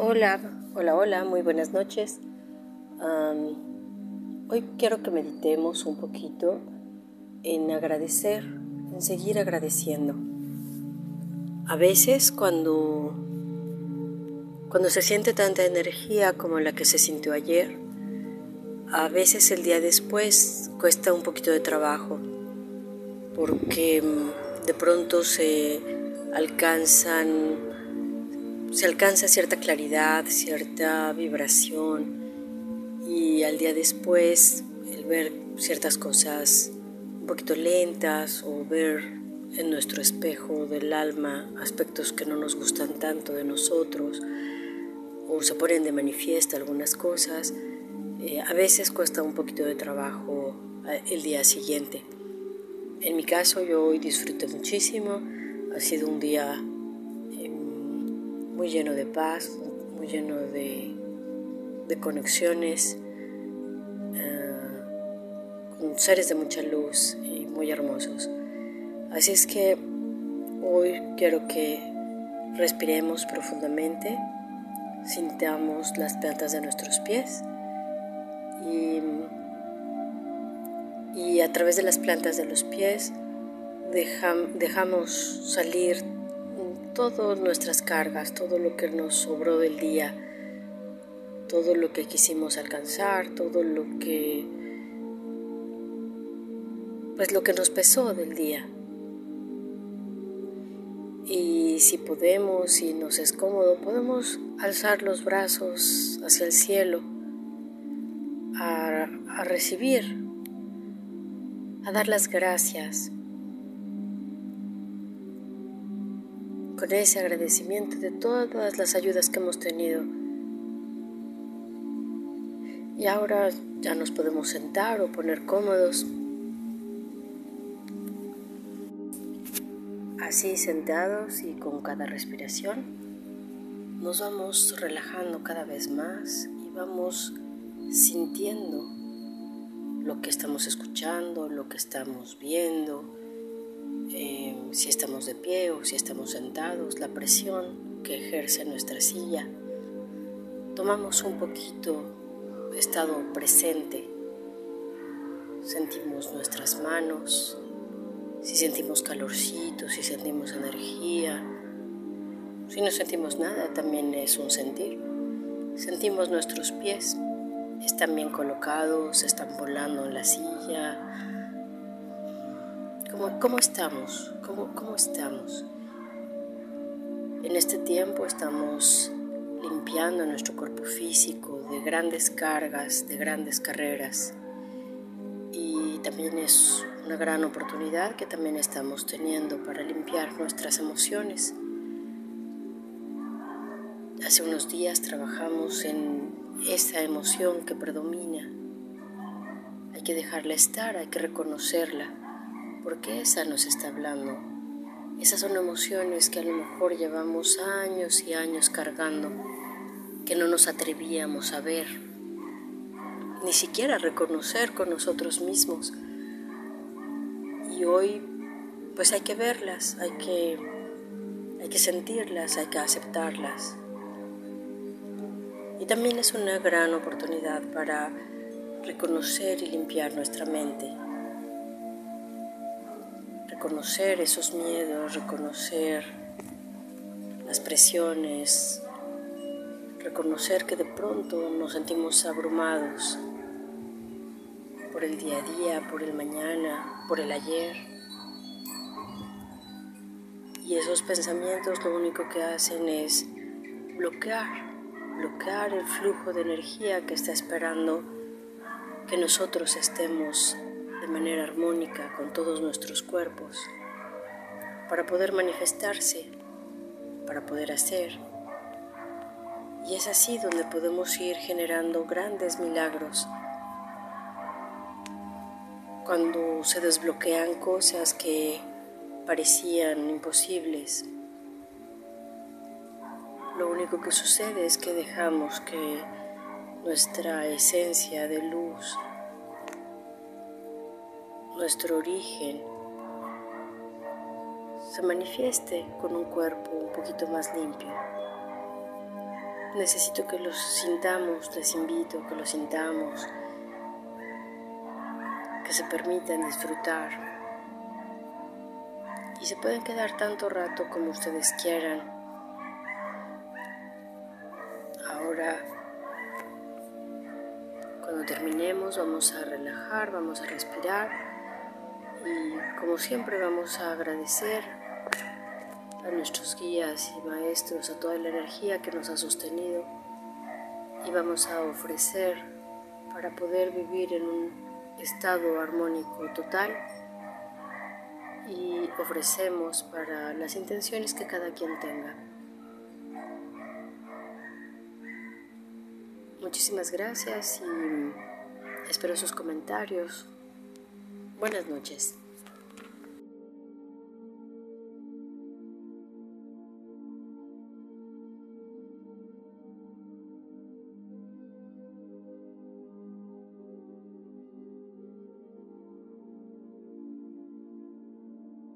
Hola, hola, hola, muy buenas noches. hoy quiero que meditemos un poquito en agradecer, en seguir agradeciendo. A veces cuando, cuando se siente tanta energía como la que se sintió ayer, a veces el día después cuesta un poquito de trabajo porque mm, de pronto se alcanzan se alcanza cierta claridad, cierta vibración y al día después el ver ciertas cosas un poquito lentas o ver en nuestro espejo del alma aspectos que no nos gustan tanto de nosotros o se ponen de manifiesto algunas cosas, eh, a veces cuesta un poquito de trabajo eh, el día siguiente. En mi caso yo hoy disfruté muchísimo, ha sido un día muy lleno de paz, muy lleno de, conexiones, eh, con seres de mucha luz y muy hermosos. Así es que hoy quiero que respiremos profundamente, sintamos las plantas de nuestros pies y, y a través de las plantas de los pies dejamos salir todas nuestras cargas, todo lo que nos sobró del día, todo lo que quisimos alcanzar, todo lo que pues lo que nos pesó del día. Y si podemos, si nos es cómodo, podemos alzar los brazos hacia el cielo a, a recibir, a dar las gracias con ese agradecimiento de todas las ayudas que hemos tenido. Y ahora ya nos podemos sentar o poner cómodos. Así sentados y con cada respiración nos vamos relajando cada vez más y vamos sintiendo lo que estamos escuchando, lo que estamos viendo, eh, si estamos de pie o si estamos sentados, la presión que ejerce nuestra silla. Tomamos un poquito estado presente, sentimos nuestras manos, si sentimos calorcito, si sentimos energía, si no sentimos nada, también es un sentir. Sentimos nuestros pies, están bien colocados, están volando en la silla, ¿Cómo, estamos? ¿Cómo, ¿Cómo estamos? En este tiempo estamos limpiando nuestro cuerpo físico de grandes cargas, de grandes carreras. Y también es una gran oportunidad que también estamos teniendo para limpiar nuestras emociones. Hace unos días trabajamos en esa emoción que predomina. Hay que dejarla estar, hay que reconocerla porque esa nos está hablando. Esas son emociones que a lo mejor llevamos años y años cargando, que no nos atrevíamos a ver, ni siquiera a reconocer con nosotros mismos. Y hoy pues hay que verlas, hay que, hay que sentirlas, hay que aceptarlas. Y también es una gran oportunidad para reconocer y limpiar nuestra mente reconocer esos miedos, reconocer las presiones, reconocer que de pronto nos sentimos abrumados por el día a día, por el mañana, por el ayer. Y esos pensamientos lo único que hacen es bloquear, bloquear el flujo de energía que está esperando que nosotros estemos de manera armónica con todos nuestros cuerpos, para poder manifestarse, para poder hacer. Y es así donde podemos ir generando grandes milagros. Cuando se desbloquean cosas que parecían imposibles, lo único que sucede es que dejamos que nuestra esencia de luz nuestro origen se manifieste con un cuerpo un poquito más limpio. necesito que los sintamos, les invito que los sintamos, que se permitan disfrutar y se pueden quedar tanto rato como ustedes quieran. Ahora, cuando terminemos, vamos a relajar, vamos a respirar como siempre vamos a agradecer a nuestros guías y maestros, a toda la energía que nos ha sostenido y vamos a ofrecer para poder vivir en un estado armónico total y ofrecemos para las intenciones que cada quien tenga. Muchísimas gracias y espero sus comentarios. Buenas noches.